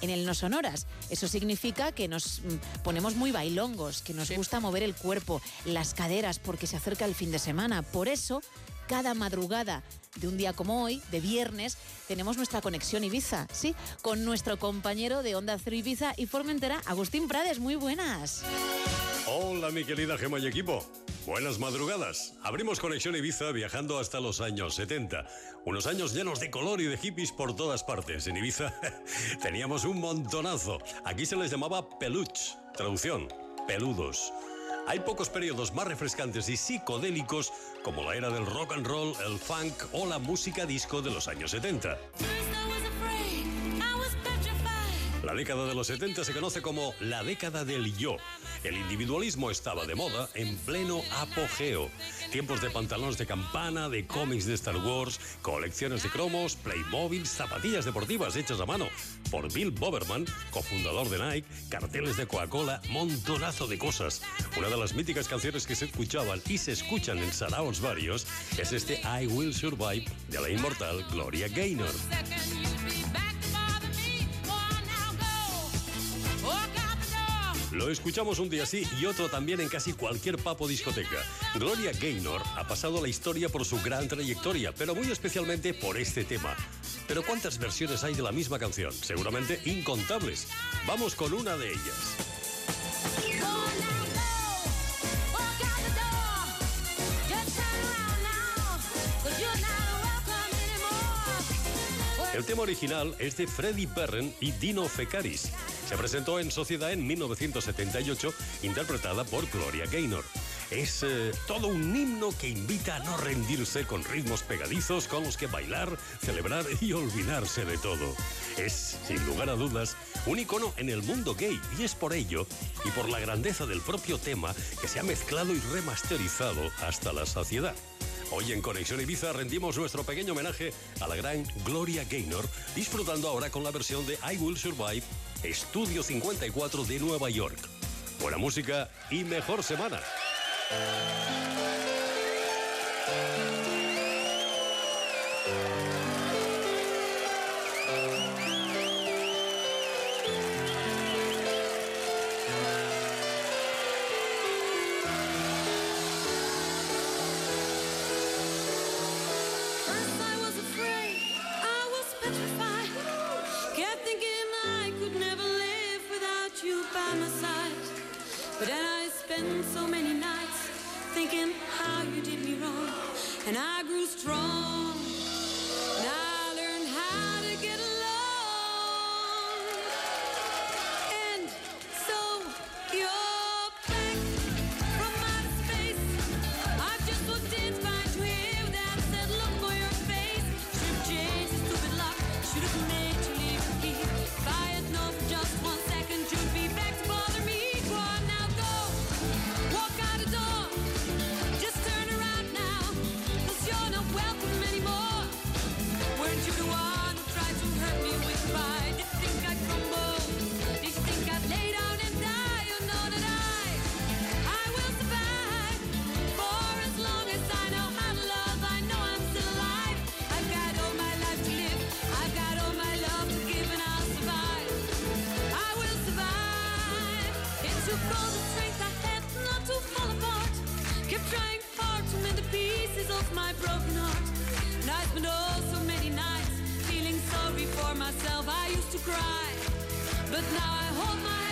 en el No Sonoras. Eso significa que nos mm, ponemos muy bailongos, que nos gusta mover el cuerpo, las caderas, porque se acerca el fin de semana. Por eso, cada madrugada de un día como hoy, de viernes, tenemos nuestra conexión Ibiza, ¿sí? Con nuestro compañero de Onda Cero Ibiza y Formentera, Agustín Prades. Muy buenas. Hola, mi querida Gema y equipo. Buenas madrugadas. Abrimos Conexión Ibiza viajando hasta los años 70. Unos años llenos de color y de hippies por todas partes. En Ibiza teníamos un montonazo. Aquí se les llamaba peluch. Traducción, peludos. Hay pocos periodos más refrescantes y psicodélicos como la era del rock and roll, el funk o la música disco de los años 70. La década de los 70 se conoce como la década del yo. El individualismo estaba de moda en pleno apogeo. Tiempos de pantalones de campana, de cómics de Star Wars, colecciones de cromos, Playmobil, zapatillas deportivas hechas a mano por Bill Boberman, cofundador de Nike, carteles de Coca-Cola, montonazo de cosas. Una de las míticas canciones que se escuchaban y se escuchan en saraos varios es este I Will Survive de la inmortal Gloria Gaynor. Lo escuchamos un día sí y otro también en casi cualquier papo discoteca. Gloria Gaynor ha pasado la historia por su gran trayectoria, pero muy especialmente por este tema. Pero ¿cuántas versiones hay de la misma canción? Seguramente incontables. Vamos con una de ellas. El tema original es de Freddie Perren y Dino Fecaris. Se presentó en Sociedad en 1978, interpretada por Gloria Gaynor. Es eh, todo un himno que invita a no rendirse con ritmos pegadizos con los que bailar, celebrar y olvidarse de todo. Es, sin lugar a dudas, un icono en el mundo gay y es por ello y por la grandeza del propio tema que se ha mezclado y remasterizado hasta la saciedad. Hoy en Conexión Ibiza rendimos nuestro pequeño homenaje a la gran Gloria Gaynor, disfrutando ahora con la versión de I Will Survive Estudio 54 de Nueva York. Buena música y mejor semana. spent so many nights thinking how you did me wrong, and I grew strong. heals my broken heart. And I spent oh so many nights feeling sorry for myself. I used to cry, but now I hold my